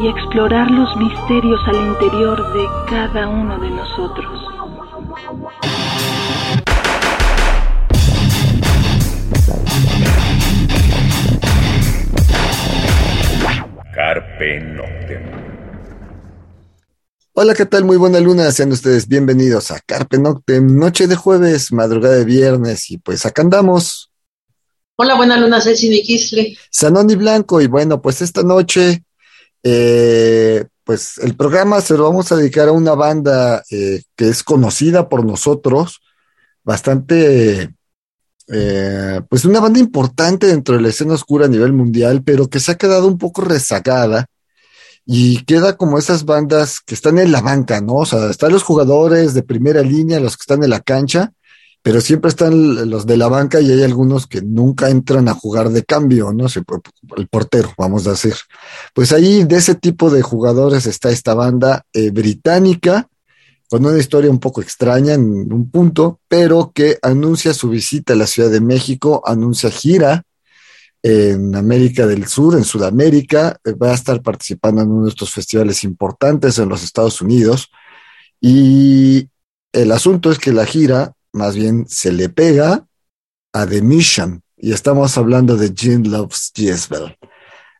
y explorar los misterios al interior de cada uno de nosotros. Carpe Noctem. Hola, ¿qué tal? Muy buena luna, sean ustedes bienvenidos a Carpe Noctem, noche de jueves, madrugada de viernes, y pues acá andamos. Hola, buena luna, soy Cindy Sanón y Blanco, y bueno, pues esta noche eh, pues el programa se lo vamos a dedicar a una banda eh, que es conocida por nosotros, bastante, eh, pues una banda importante dentro de la escena oscura a nivel mundial, pero que se ha quedado un poco rezagada y queda como esas bandas que están en la banca, ¿no? O sea, están los jugadores de primera línea, los que están en la cancha, pero siempre están los de la banca y hay algunos que nunca entran a jugar de cambio, ¿no? El portero, vamos a decir. Pues ahí de ese tipo de jugadores está esta banda eh, británica, con una historia un poco extraña en un punto, pero que anuncia su visita a la Ciudad de México, anuncia gira en América del Sur, en Sudamérica, eh, va a estar participando en uno de estos festivales importantes en los Estados Unidos. Y el asunto es que la gira más bien se le pega a The Mission, y estamos hablando de Jean Loves Jezebel.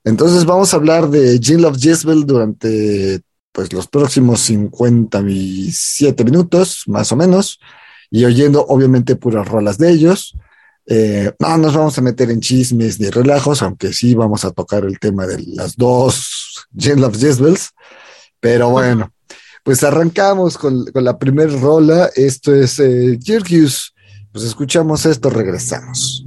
Entonces vamos a hablar de Jean Loves Jezebel durante pues los próximos 57 minutos, más o menos, y oyendo obviamente puras rolas de ellos. Eh, no nos vamos a meter en chismes ni relajos, aunque sí vamos a tocar el tema de las dos Jean Loves Jezebels, pero bueno, pues arrancamos con, la primera rola. Esto es eh, Pues escuchamos esto, regresamos.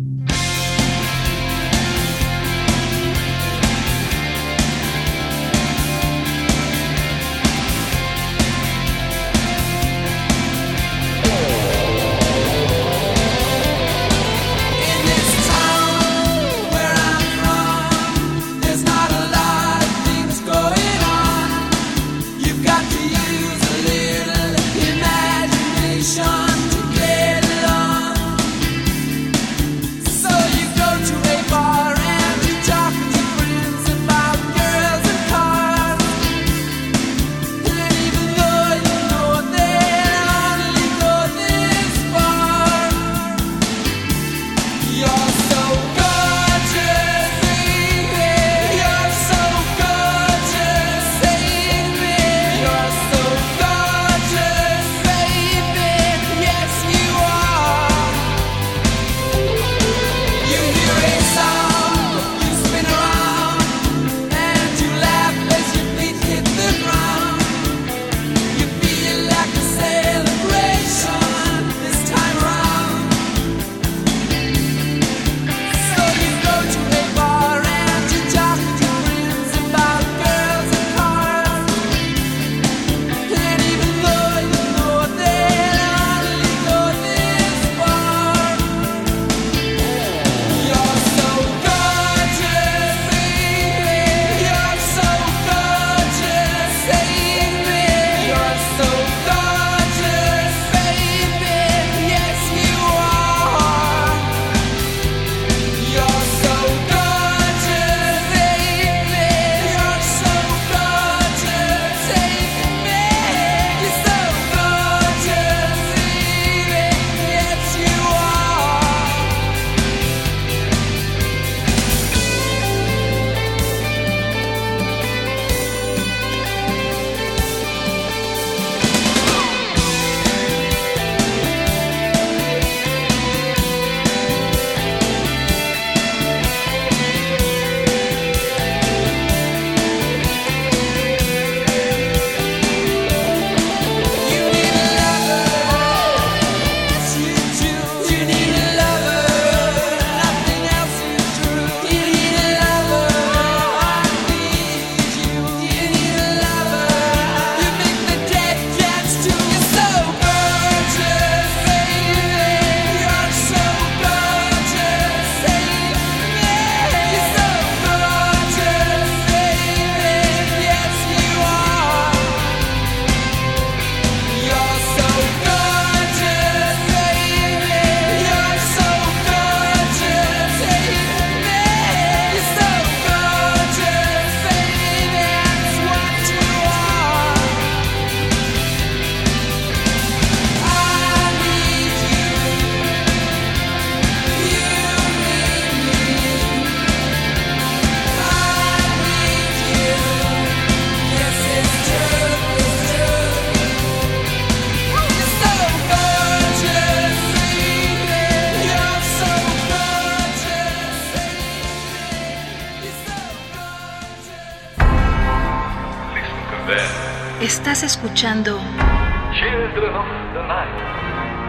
Escuchando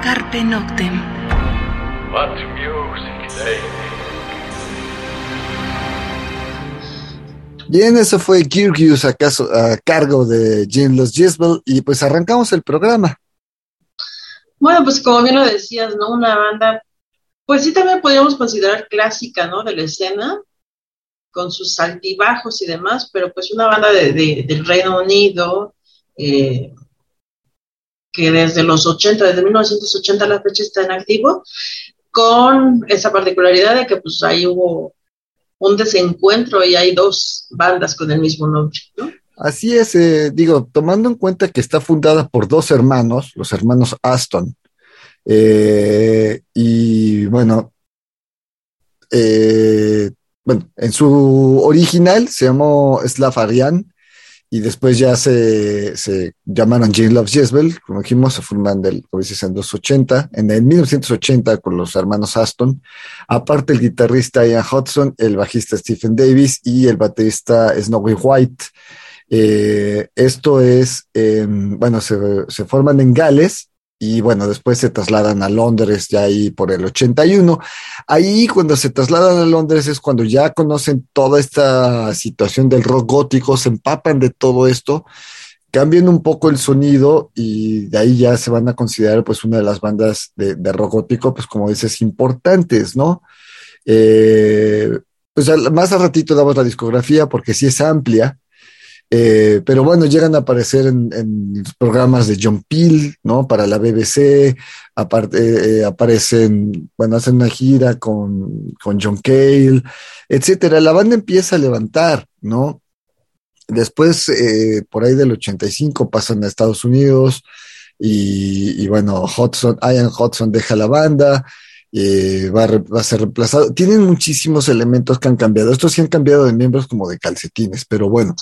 Carpe Noctem. What music they Bien, eso fue Kyrgios acaso a cargo de Jim Los Jezbel y pues arrancamos el programa. Bueno, pues como bien lo decías, ¿no? Una banda, pues sí también podríamos considerar clásica, ¿no? De la escena, con sus altibajos y demás, pero pues una banda de, de- del Reino Unido, eh, que desde los 80, desde 1980 a la fecha está en activo, con esa particularidad de que pues ahí hubo un desencuentro y hay dos bandas con el mismo nombre, ¿no? Así es, eh, digo, tomando en cuenta que está fundada por dos hermanos, los hermanos Aston, eh, y bueno, bueno, en su original se llamó Slav Aryan y después ya se, se llamaron Jane Love Jezebel, como dijimos, se forman del, como dices, en los 80, en el 1980 con los hermanos Aston, aparte el guitarrista Ian Hudson, el bajista Stephen Davis y el baterista Snowy White. Eh, esto es, eh, bueno, se, se forman en Gales y bueno, después se trasladan a Londres ya ahí por el 81. Ahí cuando se trasladan a Londres es cuando ya conocen toda esta situación del rock gótico, se empapan de todo esto, cambian un poco el sonido y de ahí ya se van a considerar pues una de las bandas de, de rock gótico, pues como dices, importantes, ¿no? Eh, pues más al ratito damos la discografía porque sí es amplia. Eh, pero bueno, llegan a aparecer en, programas de John Peel, ¿no? Para la BBC, aparte, eh, aparecen, bueno, hacen una gira con, con John Cale, etcétera. La banda empieza a levantar, ¿no? Después, eh, por ahí del 85, pasan a Estados Unidos y, y bueno, Hudson, Ian Hudson deja la banda, eh, va, a re- va a ser reemplazado. Tienen muchísimos elementos que han cambiado. Estos sí han cambiado de miembros como de calcetines, pero bueno,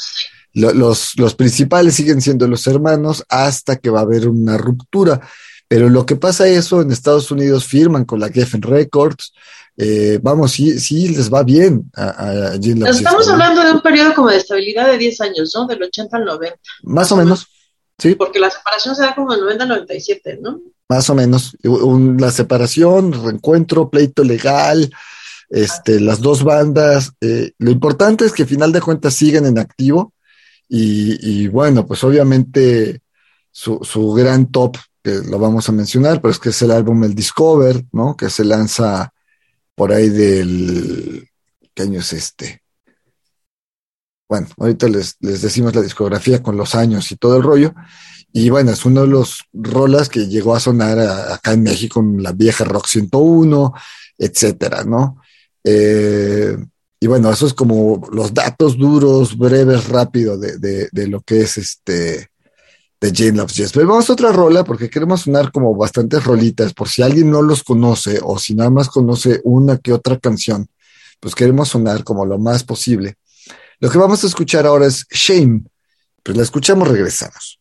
lo- los, los principales siguen siendo los hermanos hasta que va a haber una ruptura. Pero lo que pasa eso en Estados Unidos firman con la Geffen Records. eh, vamos, sí, sí les va bien a, a Gene Estamos hablando de un periodo como de estabilidad de 10 años, ¿no? Del 80 al 90, Más o menos, sí, porque la separación se da como del 90 al 97, ¿no? más o menos. Un- la separación, reencuentro, pleito legal, este, las dos bandas. eh, lo importante es que al final de cuentas siguen en activo. Y, bueno, pues obviamente su, su gran top, que lo vamos a mencionar, pero es que es el álbum El Discover, ¿no? Que se lanza por ahí del... ¿Qué año es este? Bueno, ahorita les, les decimos la discografía con los años y todo el rollo. Y bueno, es uno de los rolas que llegó a sonar acá en México en la vieja Rock 101, etcétera, ¿no? Eh, y bueno, eso es como los datos duros, breves, rápido de, de, de lo que es este de Jane Loves Jazz. Pero vamos a otra rola porque queremos sonar como bastantes rolitas, por si alguien no los conoce o si nada más conoce una que otra canción, pues queremos sonar como lo más posible. Lo que vamos a escuchar ahora es Shame. Pues la escuchamos, regresamos.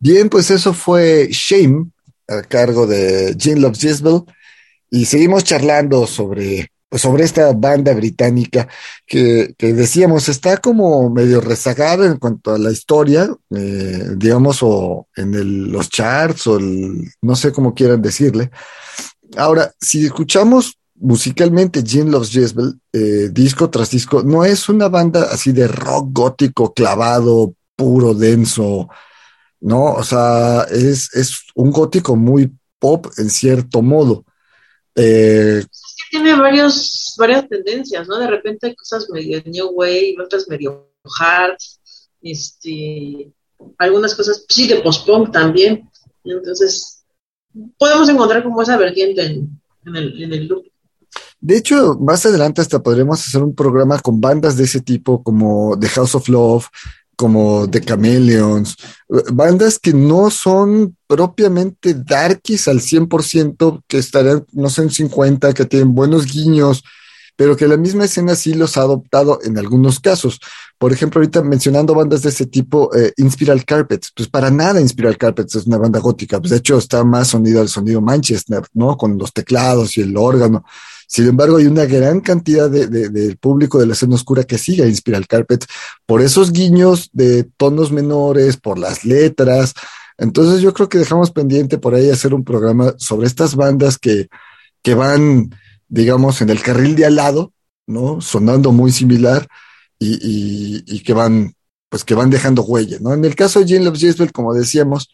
Bien, pues eso fue Shame a cargo de Gene Loves Jezebel y seguimos charlando sobre, pues sobre esta banda británica que, que decíamos está como medio rezagada en cuanto a la historia, eh, digamos, o en el- los charts o el- no sé cómo quieran decirle. Ahora, si escuchamos musicalmente Gene Loves Jezebel, eh, disco tras disco, no es una banda así de rock gótico clavado, puro, denso, ¿no? O sea, es, es un gótico muy pop en cierto modo. Eh, Es que tiene varios, varias tendencias, ¿no? De repente hay cosas medio new wave, otras medio hard, este, algunas cosas, sí, de post-punk también. Entonces, podemos encontrar como esa vertiente en, en el, en el look. de hecho, más adelante hasta podremos hacer un programa con bandas de ese tipo como The House of Love, como The Chameleons, bandas que no son propiamente darkies al 100%, que estarían, no sé, en 50, que tienen buenos guiños, pero que la misma escena sí los ha adoptado en algunos casos. Por ejemplo, ahorita mencionando bandas de ese tipo, eh, Inspiral Carpets, pues para nada Inspiral Carpets es una banda gótica, pues de hecho está más sonido al sonido Manchester, ¿no? Con los teclados y el órgano. Sin embargo, hay una gran cantidad de, de- del público de la escena oscura que sigue a Inspiral Carpets por esos guiños de tonos menores, por las letras. Entonces yo creo que dejamos pendiente por ahí hacer un programa sobre estas bandas que, que van, digamos, en el carril de al lado, ¿no? Sonando muy similar y, y- que van, pues que van dejando huella, ¿no? En el caso de Gene Loves Jezebel, como decíamos,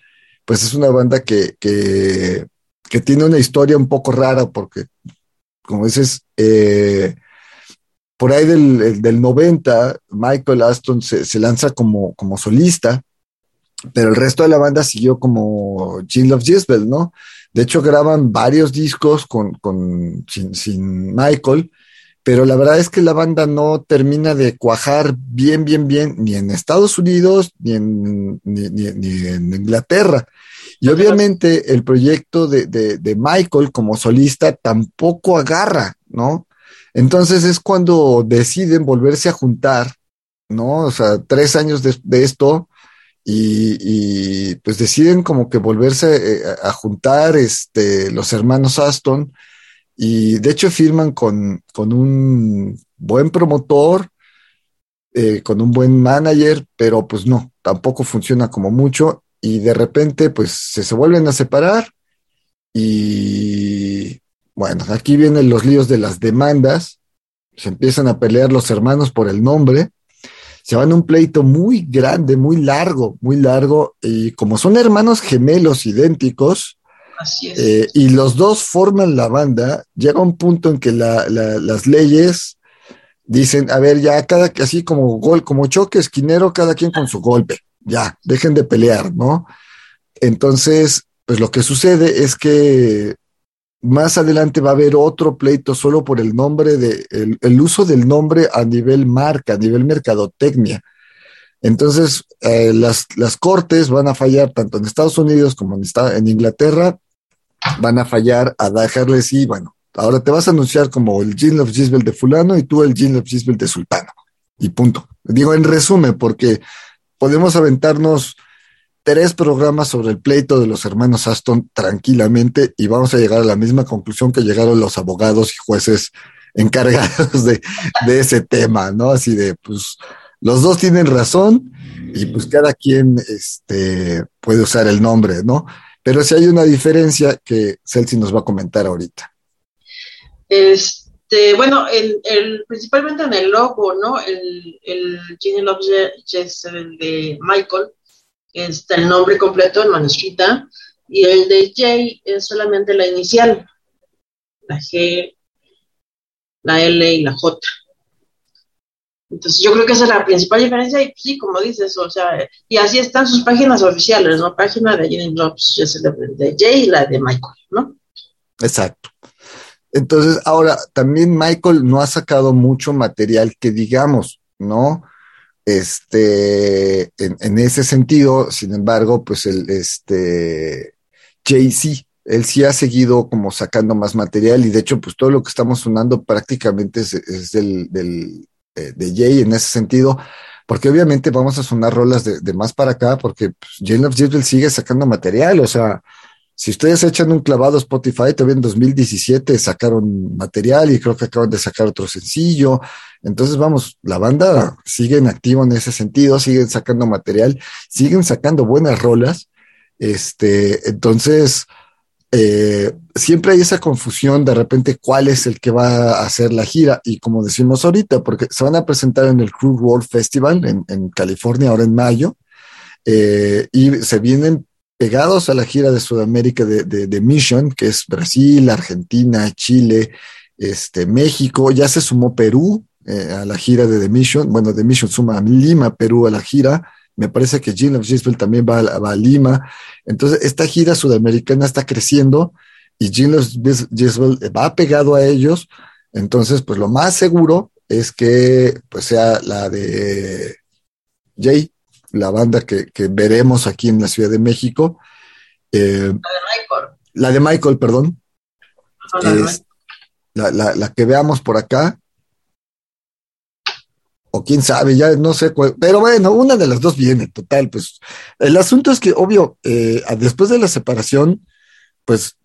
pues es una banda que, que, que tiene una historia un poco rara porque, como dices, eh, por ahí del, el- del 90, Michael Aston se, se lanza como, como solista, pero el resto de la banda siguió como Gene Loves Jezebel, ¿no? De hecho, graban varios discos con, con, sin, Michael, pero la verdad es que la banda no termina de cuajar bien, bien, bien, ni en Estados Unidos, ni en, ni en Inglaterra. Y obviamente el proyecto de, de- de Michael como solista tampoco agarra, ¿no? Entonces es cuando deciden volverse a juntar, ¿no? O sea, tres años de, de esto y, y, pues deciden como que volverse eh, a, a juntar este, los hermanos Aston y de hecho firman con, con un buen promotor, eh, con un buen manager, pero pues no, tampoco funciona como mucho y de repente pues se, se vuelven a separar y bueno, aquí vienen los líos de las demandas, se empiezan a pelear los hermanos por el nombre, se van a un pleito muy grande, muy largo, muy largo y como son hermanos gemelos idénticos, Así es. eh, y los dos forman la banda, llega un punto en que la- la- las leyes dicen, a ver, ya cada, así como gol, como choque esquinero, cada quien con su golpe, ya, dejen de pelear, ¿no? Entonces, pues lo que sucede es que más adelante va a haber otro pleito solo por el nombre de, el, uso del nombre a nivel marca, a nivel mercadotecnia. Entonces, eh, las, las cortes van a fallar tanto en Estados Unidos como en, Inglaterra, van a fallar a dejarles y bueno, ahora te vas a anunciar como el Gene of Gisbel de fulano y tú el Gene of Gisbel de sultano. Y punto. Digo en resumen, porque podemos aventarnos tres programas sobre el pleito de los hermanos Aston tranquilamente y vamos a llegar a la misma conclusión que llegaron los abogados y jueces encargados de, ese tema, ¿no? Así de, pues, los dos tienen razón y pues cada quien este, puede usar el nombre, ¿no? Pero si hay una diferencia que Celsi nos va a comentar ahorita. Este, bueno, el, el, principalmente en el logo, ¿no? El, el Genie Love Jezebel de Michael está el nombre completo en manuscrita y el de Jay es solamente la inicial, la G, la L y la J. Entonces yo creo que esa es la principal diferencia y sí, como dices, o sea, y así están sus páginas oficiales, ¿no? Página de Jenny Jobs de Jay y la de Michael, ¿no? Exacto. Entonces, ahora, también Michael no ha sacado mucho material que digamos, ¿no? Este, en, ese sentido, sin embargo, pues el, este, Jay sí, él sí ha seguido como sacando más material y de hecho, pues todo lo que estamos sonando prácticamente es, del, eh, de Jay en ese sentido, porque obviamente vamos a sonar rolas de, más para acá, porque pues, Jane of sigue sacando material, o sea, si ustedes echan un clavado a Spotify, todavía en 2017 sacaron material y creo que acaban de sacar otro sencillo. Entonces, vamos, la banda sigue en activo en ese sentido, siguen sacando material, siguen sacando buenas rolas. Este, entonces, eh, siempre hay esa confusión de repente cuál es el que va a hacer la gira. Y como decimos ahorita, porque se van a presentar en el Cruise World Festival en, California ahora en mayo. eh, y se vienen pegados a la gira de Sudamérica de, de, de Mission, que es Brasil, Argentina, Chile, este, México, ya se sumó Perú eh, a la gira de The Mission, bueno, The Mission suma a Lima, Perú a la gira, me parece que Gene of también va a, va a Lima, entonces esta gira sudamericana está creciendo y Gene of Gisbel va pegado a ellos, entonces pues lo más seguro es que pues sea la de Jay, la banda que, que, veremos aquí en la Ciudad de México. Eh, la de Michael. La de Michael, perdón. Es, la, la, la, que veamos por acá. O quién sabe, ya no sé cuál. Pero bueno, una de las dos viene, total. Pues el asunto es que, obvio, eh, después de la separación, pues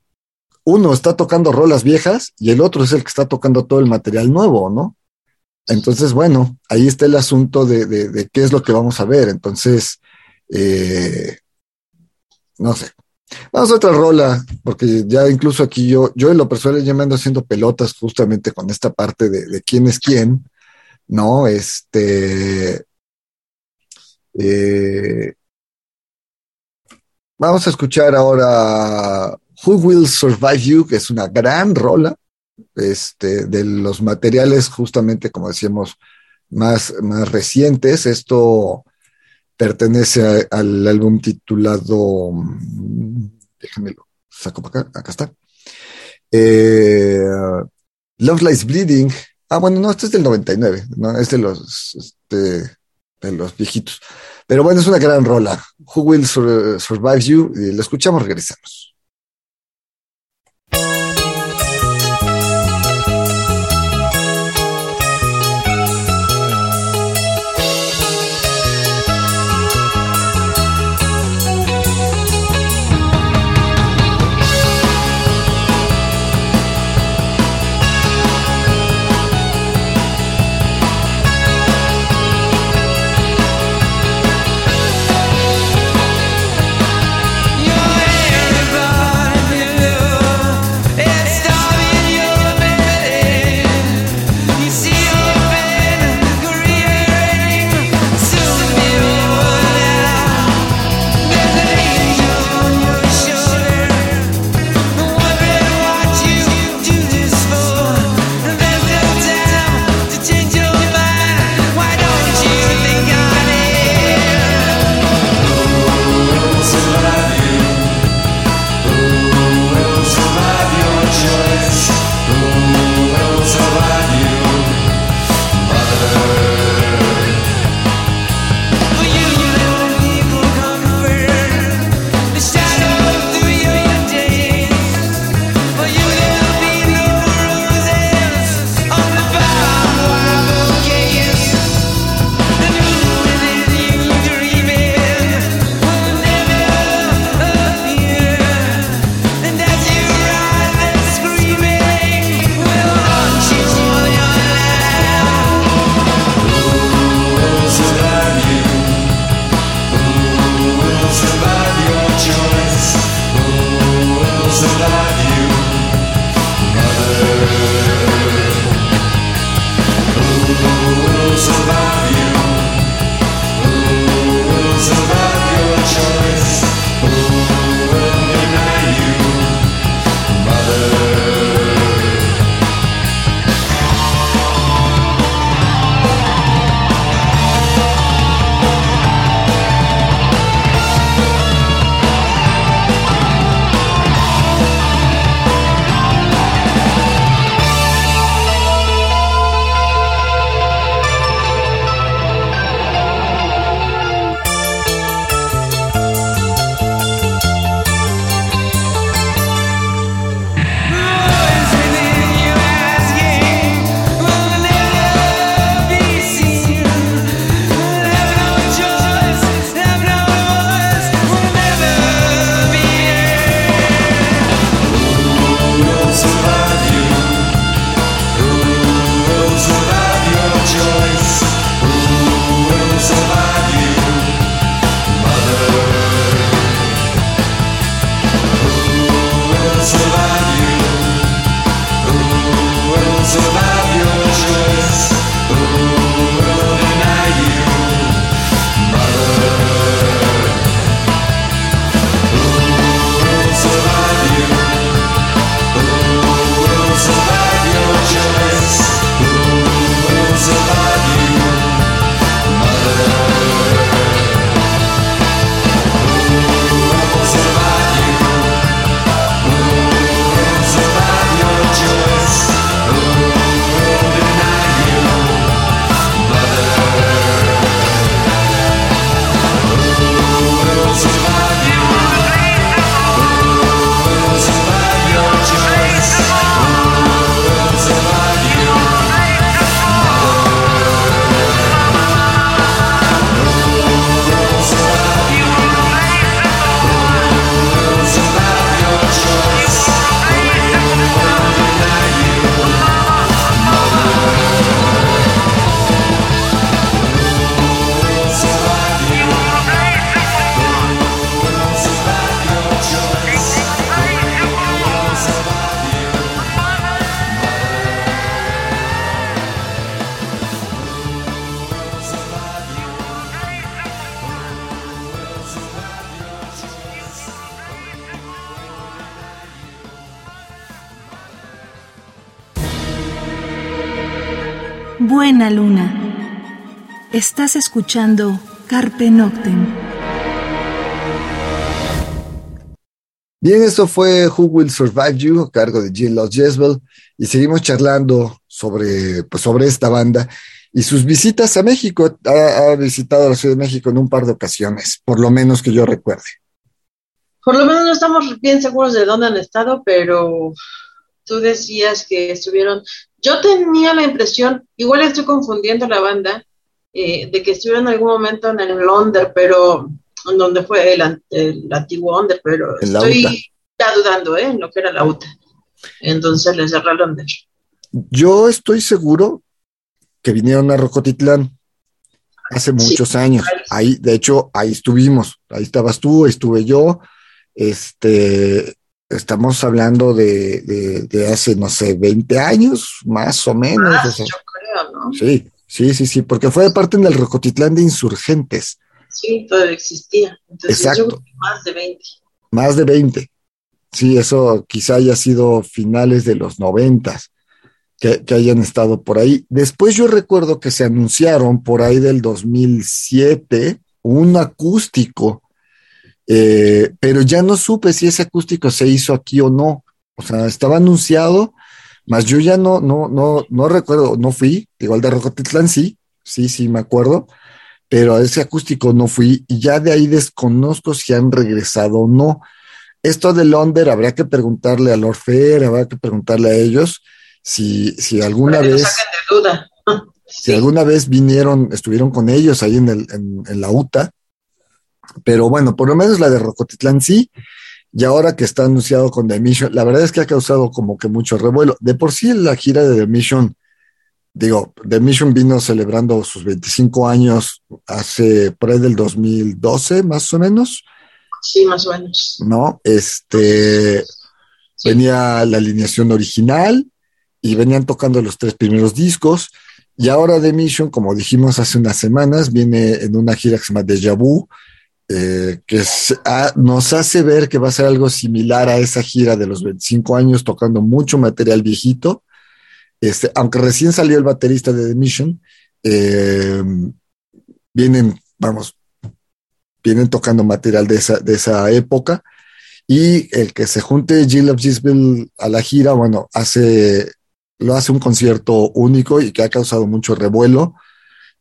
uno está tocando rolas viejas y el otro es el que está tocando todo el material nuevo, ¿no? Entonces, bueno, ahí está el asunto de, de, qué es lo que vamos a ver. Entonces, eh, no sé. Vamos a otra rola, porque ya incluso aquí yo, yo en lo personal ya me ando haciendo pelotas justamente con esta parte de, de quién es quién, ¿no? Este. Eh, vamos a escuchar ahora Who Will Survive You, que es una gran rola este, de los materiales, justamente como decíamos, más, más recientes. Esto pertenece al álbum titulado, déjenme lo saco para acá, acá está. Eh, Love Lies Bleeding. Ah, bueno, no, este es del 99, ¿no? Es de los, este, de los viejitos. Pero bueno, es una gran rola. Who Will Sur Survive You? Lo escuchamos, regresamos. survive. Estás escuchando Carpe Noctem. Bien, eso fue Who Will Survive You, a cargo de Jill Los Jezebel, y seguimos charlando sobre, pues, sobre esta banda y sus visitas a México. Ha, ha visitado la Ciudad de México en un par de ocasiones, por lo menos que yo recuerde. Por lo menos no estamos bien seguros de dónde han estado, pero tú decías que estuvieron. Yo tenía la impresión, igual estoy confundiendo la banda, eh, de que estuvieron en algún momento en el Londres, pero en donde fue el, an- el antiguo Under, pero estoy ya dudando, ¿eh? En lo que era la UTA. Entonces les cerré el Londres. Yo estoy seguro que vinieron a Rocotitlán hace Sí. muchos años. Ahí, de hecho, ahí estuvimos. Ahí estabas tú, ahí estuve yo. Este, estamos hablando de, de, de hace, no sé, 20 años, más o menos. Más, o sea, yo creo, ¿no? sí, sí, sí, sí, porque fue parte del Rocotitlán de Insurgentes. Sí, todavía existía. Entonces Exacto. más de 20. Más de 20. Sí, eso quizá haya sido finales de los noventas que, que hayan estado por ahí. Después yo recuerdo que se anunciaron por ahí del 2007 un acústico, eh, pero ya no supe si ese acústico se hizo aquí o no. O sea, estaba anunciado, mas yo ya no, no, no, no recuerdo, no fui, igual de Rocotitlán sí, sí, sí me acuerdo, pero a ese acústico no fui y ya de ahí desconozco si han regresado o no. Esto de Londres habría que preguntarle a Lord Fair, habrá que preguntarle a ellos si, si alguna vez, saquen de duda. si alguna vez vinieron, estuvieron con ellos ahí en, el, en, en la UTA. Pero bueno, por lo menos la de Rocotitlán sí. Y ahora que está anunciado con The Mission, la verdad es que ha causado como que mucho revuelo. De por sí la gira de The Mission, digo, The Mission vino celebrando sus 25 años hace por ahí del 2012, más o menos. Sí, más o menos. ¿no? Este, Sí. venía la alineación original y venían tocando los tres primeros discos. Y ahora The Mission, como dijimos hace unas semanas, viene en una gira que se llama Deja Vu, eh, que ah, nos hace ver que va a ser algo similar a esa gira de los 25 años, tocando mucho material viejito. Este, aunque recién salió el baterista de The Mission, eh, vienen, vamos, vienen tocando material de esa, de esa época. Y el que se junte Jill of a la gira, bueno, hace, lo hace un concierto único y que ha causado mucho revuelo.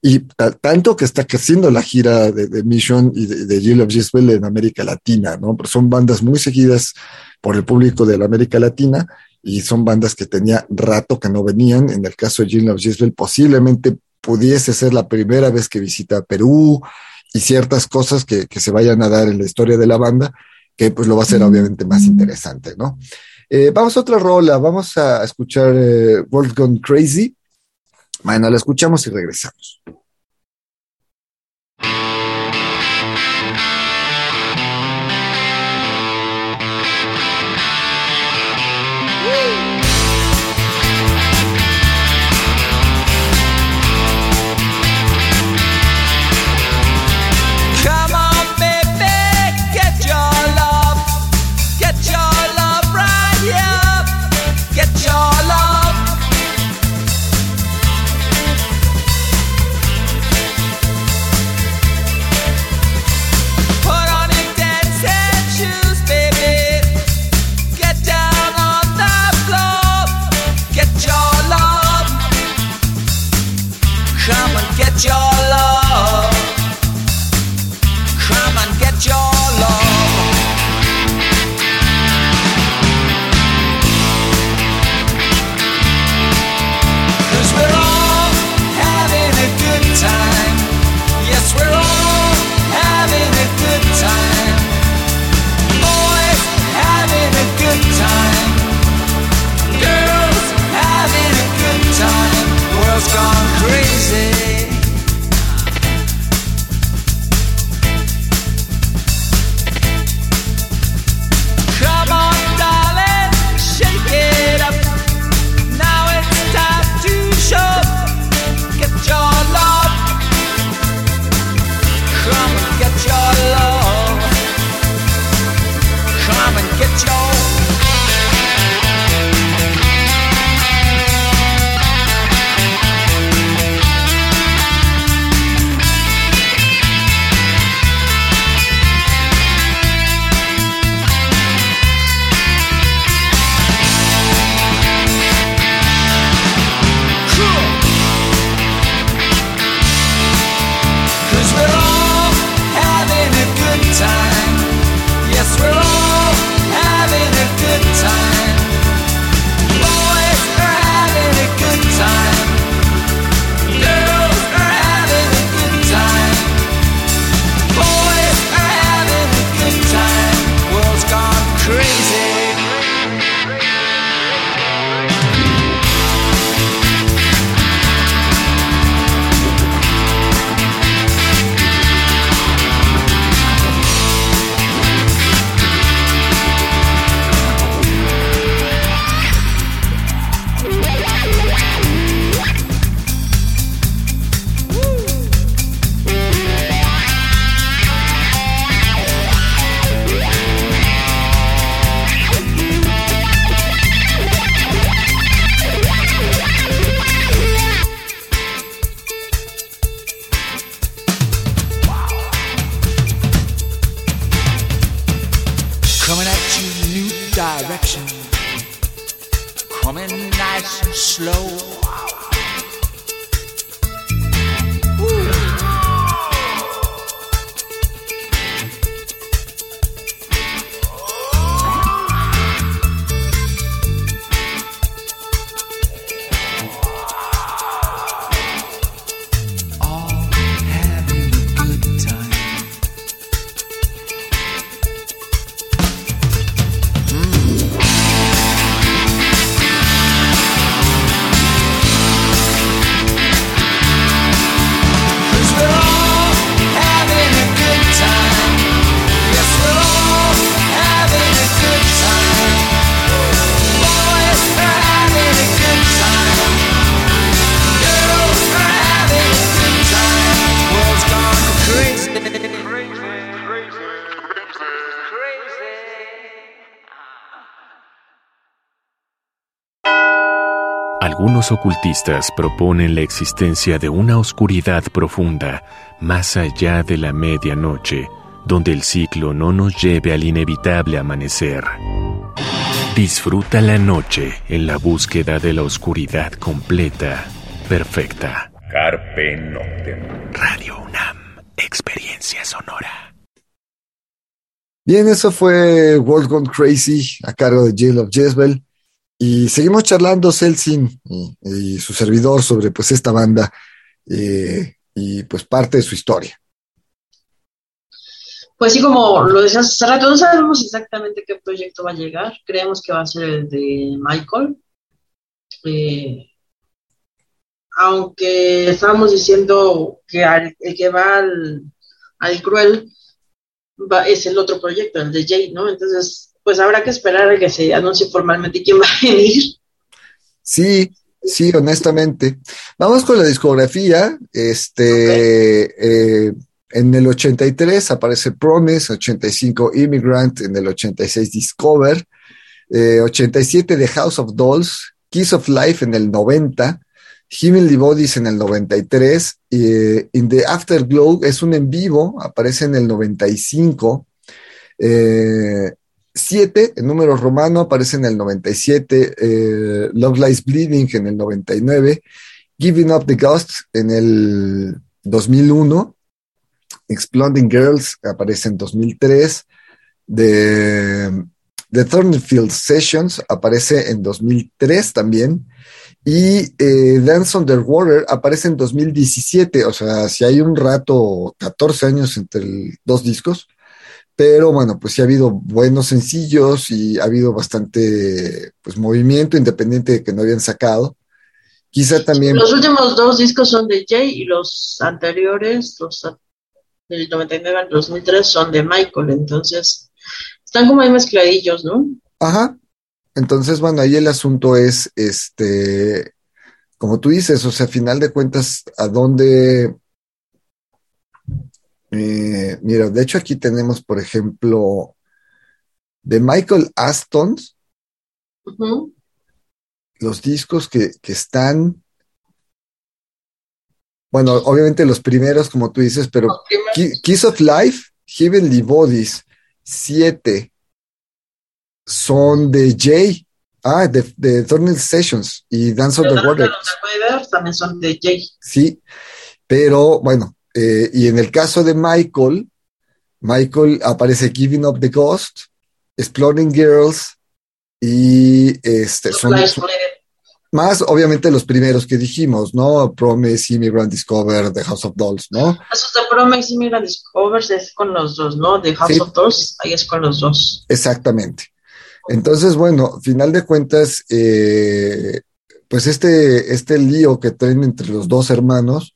Y ta- tanto que está creciendo la gira de, de Mission y de, de Jill of Gisville en América Latina, ¿no? Pero son bandas muy seguidas por el público de la América Latina y son bandas que tenía rato que no venían. En el caso de Jill of Gisville, posiblemente pudiese ser la primera vez que visita Perú y ciertas cosas que, que se vayan a dar en la historia de la banda que pues lo va a hacer obviamente más interesante, ¿no? Eh, vamos a otra rola, vamos a escuchar eh, World Gone Crazy. Bueno, la escuchamos y regresamos. Algunos ocultistas proponen la existencia de una oscuridad profunda más allá de la medianoche, donde el ciclo no nos lleve al inevitable amanecer. Disfruta la noche en la búsqueda de la oscuridad completa, perfecta. Carpe Noctem. Radio UNAM, experiencia sonora. Bien, eso fue World Gone Crazy a cargo de Jail of Jezebel. Y seguimos charlando Celsin y, y su servidor sobre pues esta banda eh, y pues parte de su historia. Pues sí, como lo decías hace rato, no sabemos exactamente qué proyecto va a llegar. Creemos que va a ser el de Michael. Eh, aunque estábamos diciendo que al- el que va al, al Cruel va- es el otro proyecto, el de Jade, ¿no? Entonces, pues habrá que esperar a que se anuncie formalmente quién va a venir. Sí, sí, honestamente. Vamos con la discografía. Este, eh, en el 83 aparece Promise, 85 Immigrant, en el 86 Discover, eh, 87 The House of Dolls, Kiss of Life en el 90, Heavenly Bodies en el 93, y eh, In the Afterglow es un en vivo, aparece en el 95. Eh, 7, el número romano, aparece en el 97, eh, Love Bleeding en el 99, Giving Up the Ghost en el 2001, Exploding Girls aparece en 2003, The, The Thornfield Sessions aparece en 2003 también, y eh, Dance Underwater aparece en 2017, o sea, si hay un rato, 14 años entre dos discos, pero bueno, pues sí ha habido buenos sencillos y ha habido bastante pues movimiento independiente de que no habían sacado. Quizá también, Los últimos dos discos son de Jay y los anteriores, los del 99 al 2003, son de Michael. Entonces, están como ahí mezcladillos, ¿no? ajá. Entonces, bueno, ahí el asunto es, este, como tú dices, o sea, a final de cuentas, ¿a dónde? Eh, mira, de hecho aquí tenemos, por ejemplo, de Michael Aston, los discos que, que están, bueno, obviamente los primeros, como tú dices, pero Kiss of Life, Heavenly Bodies, 7 son de Jay, ah, de, de Thornhill Sessions y Dance of the Water también son de Jay. sí, pero bueno, eh, y en el caso de Michael, Michael aparece Giving Up the Ghost, Exploring Girls y este, son, más obviamente los primeros que dijimos, ¿no? Promise, Immigrant Discover, The House of Dolls, ¿no? Esos de Promise y Migrant Discovers es con los dos, ¿no? De House Sí. of Dolls, ahí es con los dos. Exactamente. Entonces, bueno, final de cuentas, eh, pues este, este lío que traen entre los dos hermanos,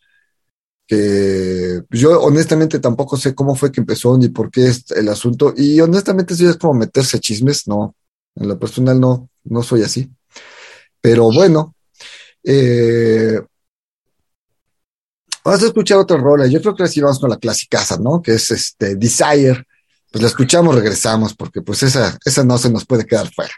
que yo honestamente tampoco sé cómo fue que empezó ni por qué es el asunto, y honestamente ya es como meterse chismes, no, en lo personal no, no soy así. Pero bueno, eh, vamos a escuchar otra rola, yo creo que así vamos con la clasicaza, ¿no? Que es este Desire. Pues la escuchamos, regresamos, porque pues esa, esa no se nos puede quedar fuera.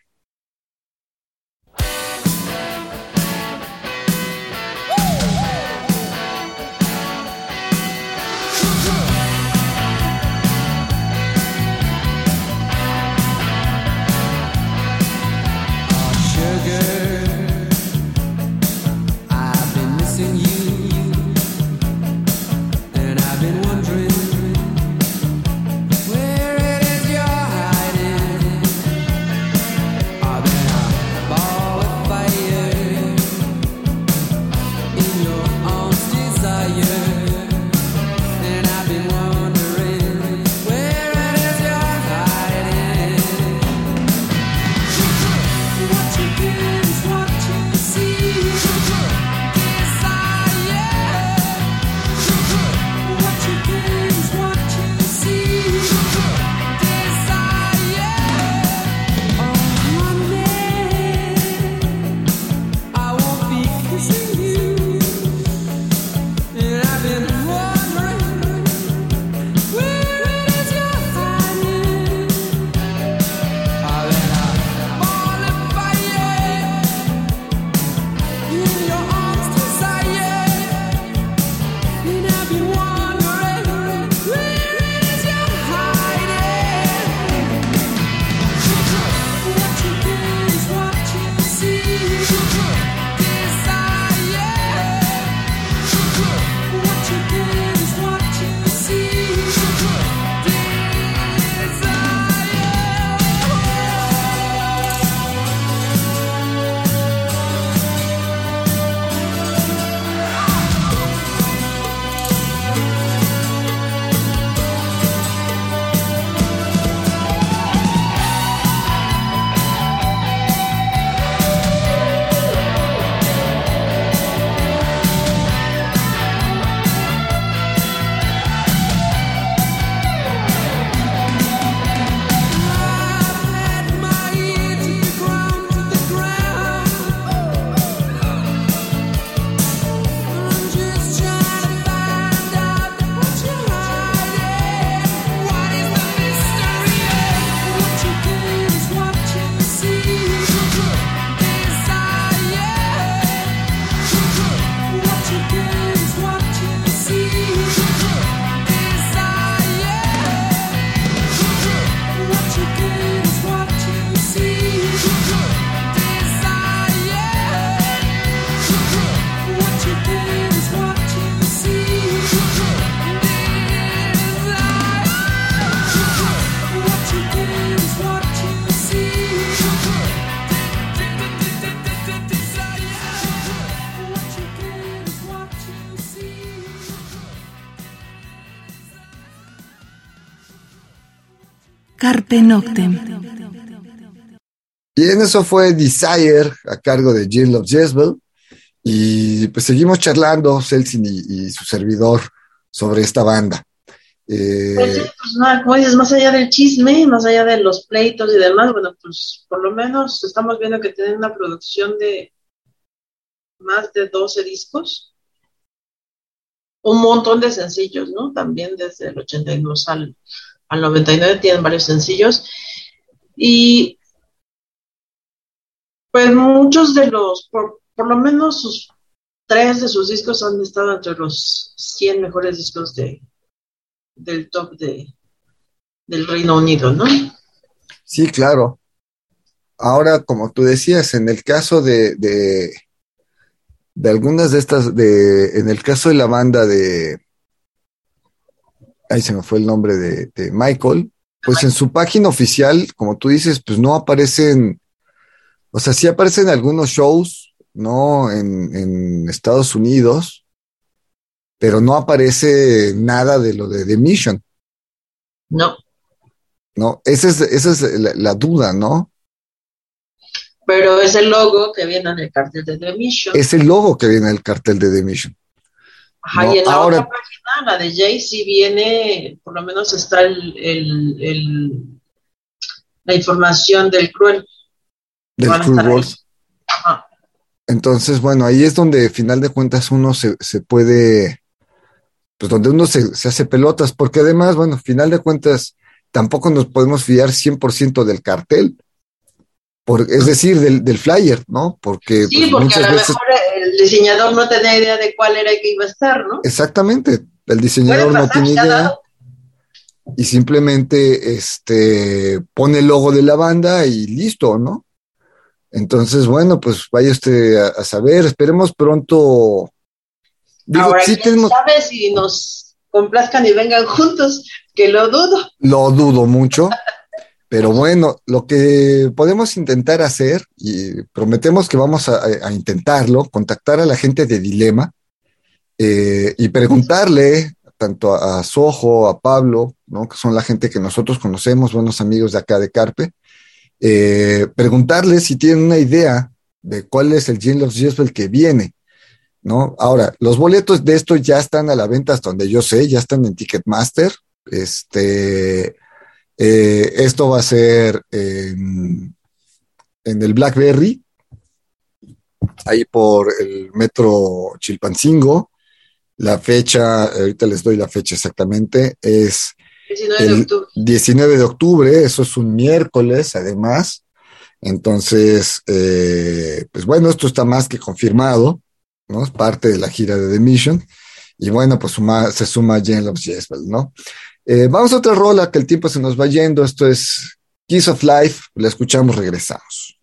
Carpe Noctem. Bien, eso fue Desire a cargo de Jill Love Jezebel. Y pues seguimos charlando, Celsin y, y su servidor, sobre esta banda. Eh, Pues, sí, pues nada, como dices, más allá del chisme, más allá de los pleitos y demás, bueno, pues por lo menos estamos viendo que tienen una producción de más de 12 discos, un montón de sencillos, ¿no? También desde el 82 al, al 99 tienen varios sencillos. Y pues muchos de los, por, por lo menos tres de sus discos han estado entre los 100 mejores discos de, del top de, del Reino Unido, ¿no? Sí, claro. Ahora, como tú decías, en el caso de, de, de algunas de estas, de, en el caso de la banda de, ahí se me fue el nombre de, de Michael, pues en su página oficial, como tú dices, pues no aparecen, o sea, sí aparecen algunos shows, ¿no? En, en Estados Unidos, pero no aparece nada de lo de The Mission. No, ¿no? Esa es, esa es la, la duda, ¿no? pero es el logo que viene en el cartel de The Mission. Es el logo que viene en el cartel de The Mission. Ajá, no, y en la ahora- otra página, la de Jay, sí viene, por lo menos está el, el- el- la información del cruel. Del Cruel. Ajá. Entonces, bueno, ahí es donde, final de cuentas, uno se, se puede, pues donde uno se, se hace pelotas, porque además, bueno, final de cuentas, tampoco nos podemos fiar 100% del cartel, por, es decir, del, del flyer, ¿no? Porque, Sí, pues, porque a muchas lo veces, mejor el diseñador no tenía idea de cuál era el que iba a estar, ¿no? exactamente, el diseñador no tiene idea. dado. y simplemente este, pone el logo de la banda y listo, ¿no? Entonces, bueno, pues vaya usted a, a saber, esperemos pronto. Digo, Ahora, sí ¿quién tenemos, sabe si nos complazcan y vengan juntos? Que lo dudo. lo dudo mucho, pero bueno, lo que podemos intentar hacer, y prometemos que vamos a, intentarlo, contactar a la gente de Dilema eh, y preguntarle tanto a, Sojo, a Pablo, ¿no? que son la gente que nosotros conocemos, buenos amigos de acá de Carpe, eh, si tienen una idea de cuál es el Gin Loves Jezebel que viene. ¿No? Ahora, los boletos de esto ya están a la venta hasta donde yo sé, ya están en Ticketmaster. Este, eh, esto va a ser en, en el Blackberry, ahí por el metro Chilpancingo. La fecha, ahorita les doy la fecha exactamente, es 19 de el octubre. 19 de octubre, eso es un miércoles además. Entonces, eh, pues bueno, esto está más que confirmado, ¿no? Es parte de la gira de The Mission. Y bueno, pues suma- se suma Jane Loves Jezebel, ¿no? Eh, vamos a otra rola que el tiempo se nos va yendo. Esto es Kiss of Life. La escuchamos, regresamos.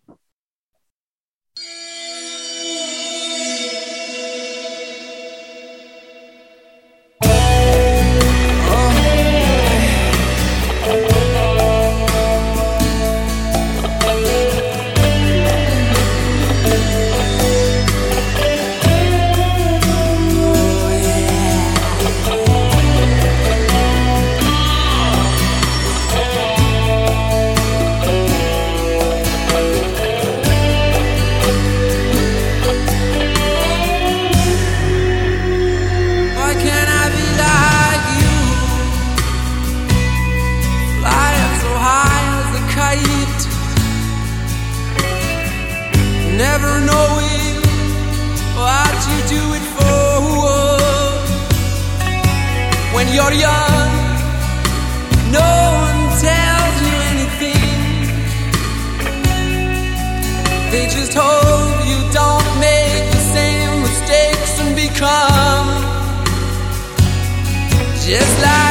Just like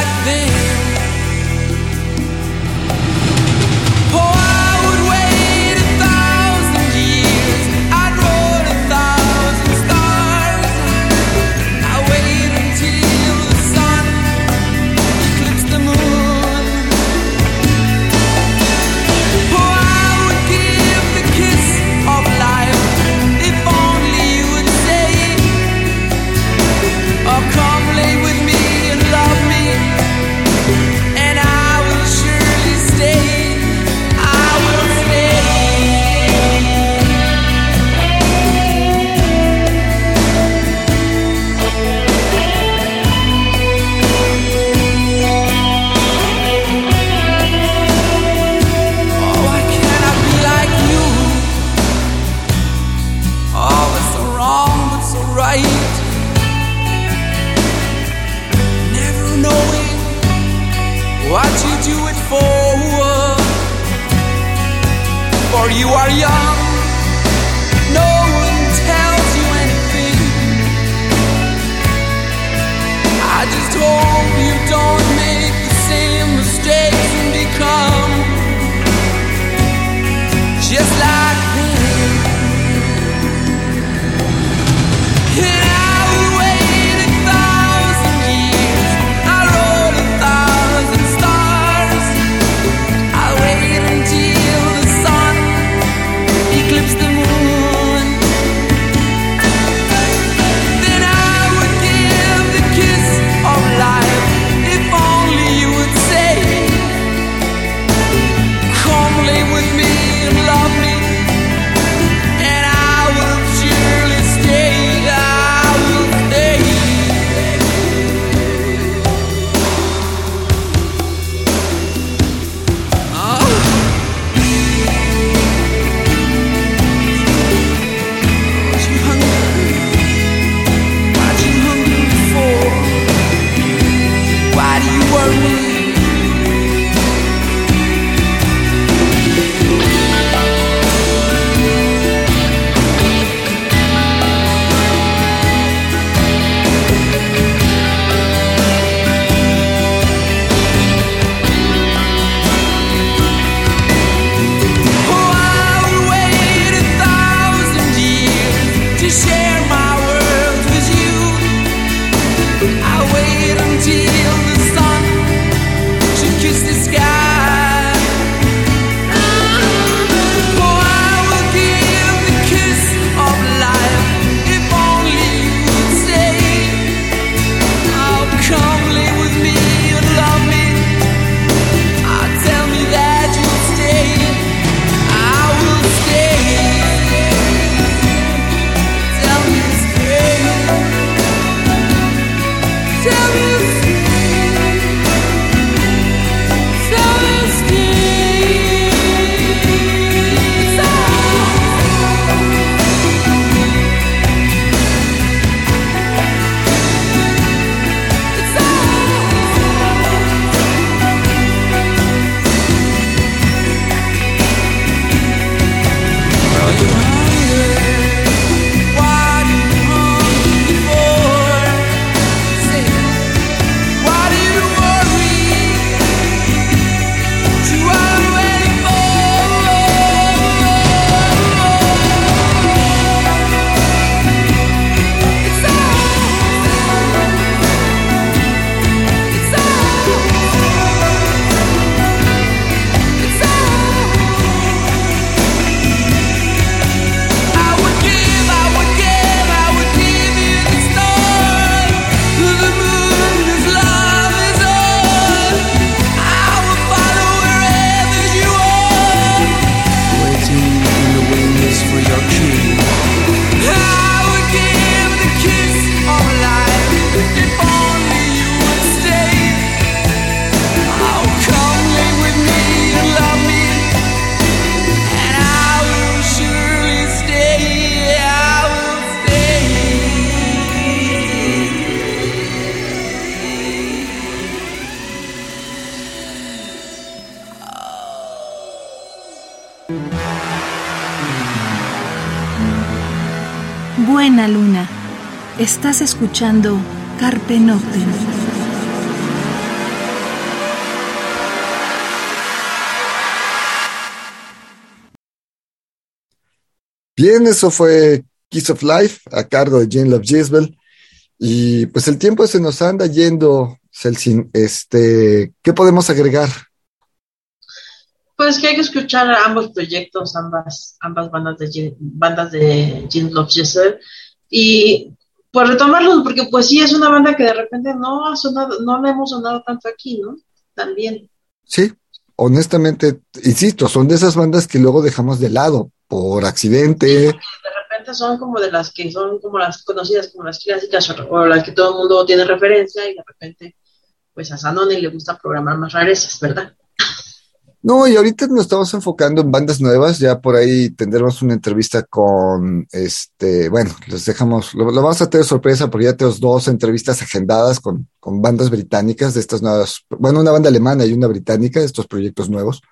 Estás escuchando Carpe Noctem. Bien, eso fue Kiss of Life a cargo de Jane Love Gisbel. Y pues el tiempo se nos anda yendo, Celsin. Este, ¿qué podemos agregar? Pues que hay que escuchar ambos proyectos, ambas, ambas bandas de bandas de Jean Love Giselle. Y pues retomarlos, porque pues sí es una banda que de repente no ha sonado, no la hemos sonado tanto aquí, ¿no? También. Sí, honestamente, insisto, son de esas bandas que luego dejamos de lado por accidente. De repente son como de las que son como las conocidas como las clásicas o, las que todo el mundo tiene referencia y de repente pues a Sanoni le gusta programar más rarezas, ¿verdad? No, y ahorita nos estamos enfocando en bandas nuevas. Ya por ahí tendremos una entrevista con este, bueno, les dejamos, lo, vamos a tener sorpresa porque ya tenemos dos entrevistas agendadas con, con bandas británicas de estas nuevas, bueno, una banda alemana y una británica de estos proyectos nuevos.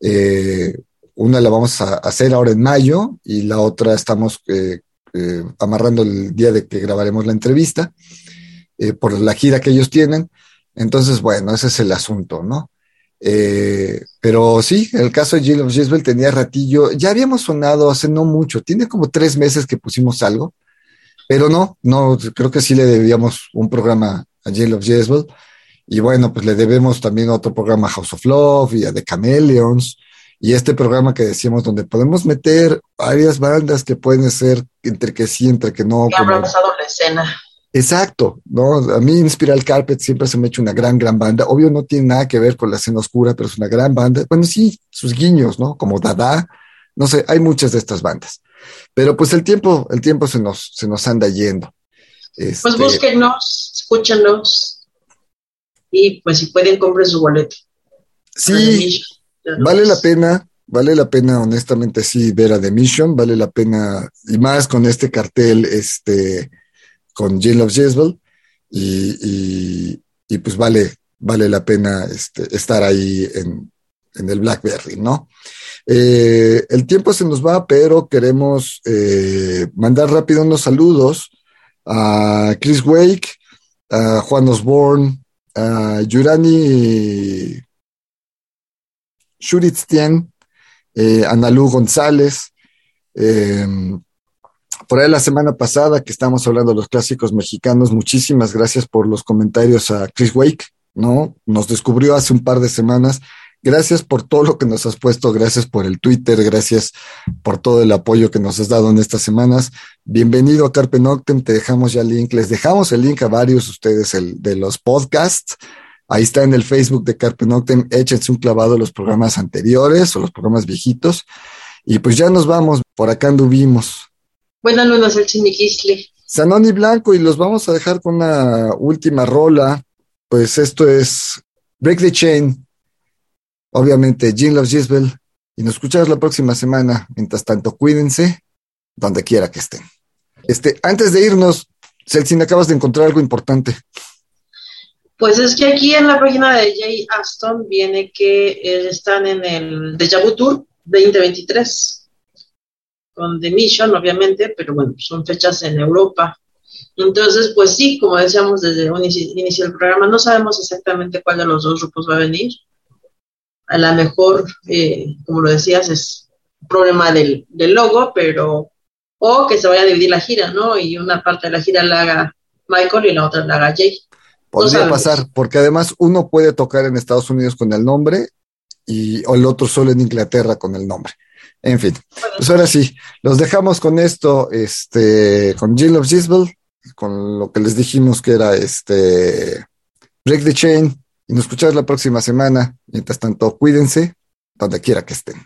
Eh, una la vamos a hacer ahora en mayo y la otra estamos eh, eh, amarrando el día de que grabaremos la entrevista eh, por la gira que ellos tienen. Entonces, bueno, ese es el asunto, ¿no? Eh, pero sí, el caso de Jill of Jezebel tenía ratillo, ya habíamos sonado hace no mucho, tiene como tres meses que pusimos algo, pero no, no, creo que sí le debíamos un programa a Jill of Jezebel. Y bueno, pues le debemos también otro programa a House of Love y a The Chameleons y este programa que decíamos donde podemos meter varias bandas que pueden ser entre que sí, entre que no. Que como- ha pasado la escena. Exacto, ¿no? A mí Inspiral Carpet siempre se me ha hecho una gran, gran banda. Obvio no tiene nada que ver con la escena oscura, pero es una gran banda. Bueno, sí, sus guiños, ¿no? Como Dada, no sé, hay muchas de estas bandas. Pero pues el tiempo, el tiempo se nos, se nos anda yendo. Pues Este, búsquenos, escúchenos y pues si pueden compren su boleto. Sí, Vale la pena, vale la pena, honestamente, sí, ver a The Mission, vale la pena, y más con este cartel, este, con Jill of Jezebel, y, y, pues vale, vale la pena este, estar ahí en, en el Blackberry, ¿no? Eh, el tiempo se nos va, pero queremos eh, mandar rápido unos saludos a Chris Wake, a Juan Osborne, a Yurani Shuritztian, eh, Analú González. eh, por ahí la semana pasada que estábamos hablando de los clásicos mexicanos, muchísimas gracias por los comentarios a Chris Wake, ¿no? Nos descubrió hace un par de semanas. Gracias por todo lo que nos has puesto, gracias por el Twitter, gracias por todo el apoyo que nos has dado en estas semanas. Bienvenido a Carpe Noctem, te dejamos ya el link, les dejamos el link a varios de ustedes el, de los podcasts. Ahí está en el Facebook de Carpe Noctem, échense un clavado a los programas anteriores o los programas viejitos. Y pues ya nos vamos, por acá anduvimos. Buenas noches, el Chiniquisle. Sanoni Blanco y los vamos a dejar con una última rola. Pues esto es Break the Chain, obviamente Jean Loves Jezebel. Y nos escuchamos la próxima semana. Mientras tanto, cuídense donde quiera que estén. Este, antes de irnos, Celsin, acabas de encontrar algo importante. Pues es que aquí en la página de Jay Aston viene que eh, están en el Deja Vu Tour 2023 con The Mission, obviamente, pero bueno, son fechas en Europa. Entonces, pues sí, como decíamos desde un inicio, del programa, no sabemos exactamente cuál de los dos grupos va a venir. A lo mejor, eh, como lo decías, es un problema del, del logo, pero o que se vaya a dividir la gira, ¿no? Y una parte de la gira la haga Michael y la otra la haga Jay. Podría pasar, porque además uno puede tocar en Estados Unidos con el nombre y o el otro solo en Inglaterra con el nombre. En fin, pues ahora sí, los dejamos con esto, este, con Jill of Jezebel, con lo que les dijimos que era este Break the Chain, y nos escuchamos la próxima semana. Mientras tanto, cuídense donde quiera que estén.